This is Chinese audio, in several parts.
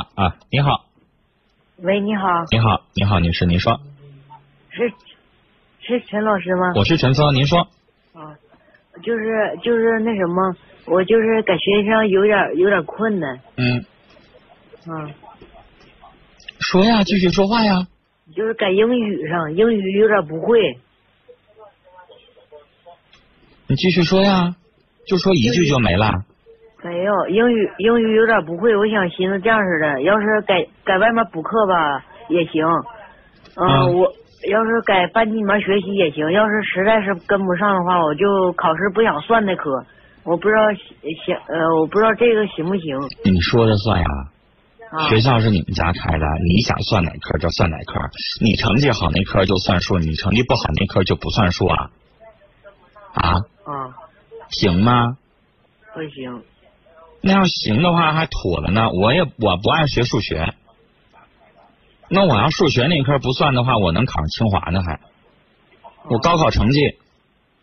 啊啊，你好，喂，你好，你好，你好，女士，您说，是是陈老师吗？我是陈峰，您说，啊，就是就是那什么，我就是在学习上有点有点困难，嗯，啊，说呀，继续说话呀，就是在英语上，英语有点不会，你继续说呀，就说一句就没了。没有英语英语有点不会，我想寻思这样式的，要是改改外面补课吧也行，嗯，嗯我要是改班级里面学习也行，要是实在是跟不上的话，我就考试不想算那科，我不知道行呃，我不知道这个行不行你说的算呀，啊？学校是你们家开的，你想算哪科就算哪科，你成绩好那科就算数，你成绩不好那科就不算数啊？啊，啊，行吗？不行。那要行的话还妥了呢。我也我不爱学数学，那我要数学那科不算的话，我能考上清华呢还。我高考成绩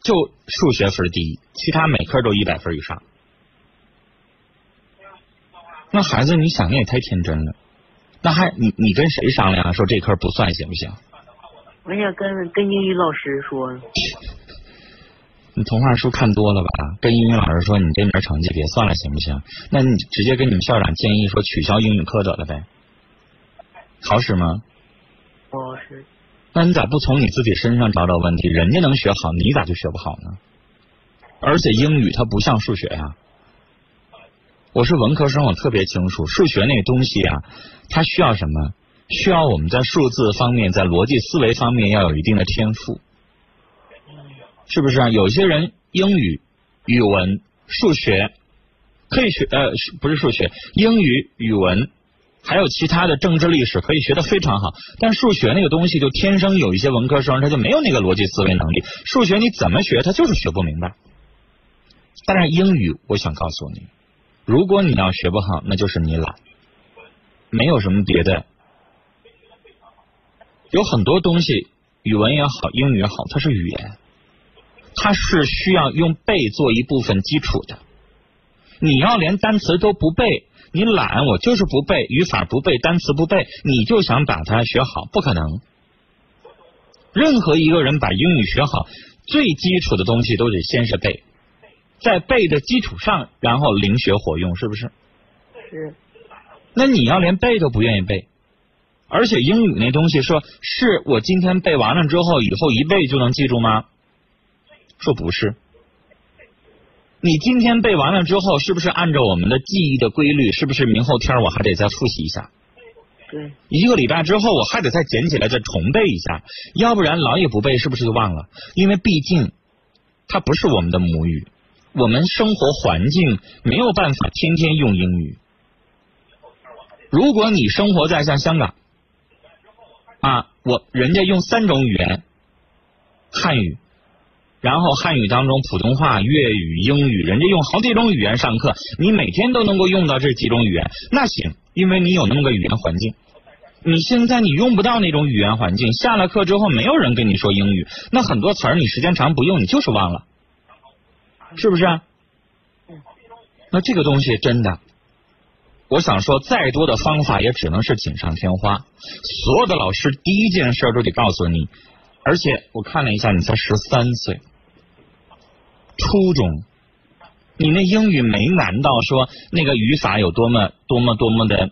就数学分第一，其他每科都一百分以上。那孩子，你想的也太天真了。那还你你跟谁商量啊？说这科不算行不行？我想跟跟英语老师说，你童话书看多了吧？跟英语老师说你这门成绩别算了，行不行？那你直接跟你们校长建议说取消英语课得了呗？好使吗？哦是，那你咋不从你自己身上找找问题？人家能学好，你咋就学不好呢？而且英语它不像数学呀、我是文科生，我特别清楚，数学那东西啊，它需要什么？需要我们在数字方面，在逻辑思维方面要有一定的天赋，是不是啊？有些人英语、语文、数学可以学，呃，不是数学，英语、语文。还有其他的政治历史可以学得非常好，但数学那个东西就天生有一些文科生他就没有那个逻辑思维能力，数学你怎么学他就是学不明白。但是英语，我想告诉你，如果你要学不好，那就是你懒，没有什么别的。有很多东西，语文也好，英语也好，它是语言，它是需要用背做一部分基础的。你要连单词都不背，你懒，我就是不背，语法不背，单词不背，你就想把它学好，不可能。任何一个人把英语学好，最基础的东西都得先是背，在背的基础上，然后灵学活用，是不是？是那你要连背都不愿意背，而且英语那东西说是我今天背完了之后，以后一背就能记住吗？说不是。你今天背完了之后，是不是按照我们的记忆的规律？是不是明后天我还得再复习一下？对，一个礼拜之后，我还得再捡起来再重背一下，要不然老也不背，是不是就忘了？因为毕竟它不是我们的母语，我们生活环境没有办法天天用英语。如果你生活在像香港啊，我人家用三种语言，汉语，然后汉语当中普通话、粤语、英语，人家用好几种语言上课，你每天都能够用到这几种语言，那行，因为你有那么个语言环境。你现在你用不到那种语言环境，下了课之后没有人跟你说英语，那很多词儿你时间长不用，你就是忘了，是不是啊？那这个东西真的，我想说，再多的方法也只能是锦上添花。所有的老师第一件事都得告诉你，而且我看了一下，你才十三岁，初中，你那英语没难到说那个语法有多么多么多么的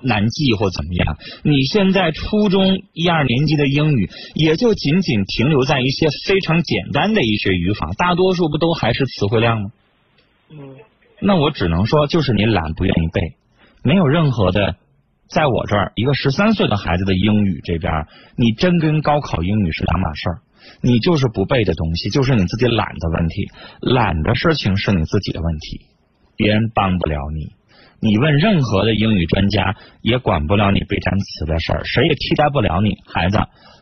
难记或怎么样？你现在初中一二年级的英语，也就仅仅停留在一些非常简单的一些语法，大多数不都还是词汇量吗？嗯，那我只能说，就是你懒，不愿意背，没有任何的。在我这儿，一个十三岁的孩子的英语这边，你真跟高考英语是两码事儿。你就是不背的东西，就是你自己懒的问题。懒的事情是你自己的问题，别人帮不了你。你问任何的英语专家，也管不了你背单词的事儿，谁也替代不了你。孩子，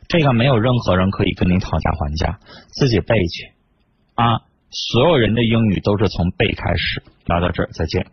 这个没有任何人可以跟你讨价还价，自己背去啊！所有人的英语都是从背开始。聊到这儿，再见。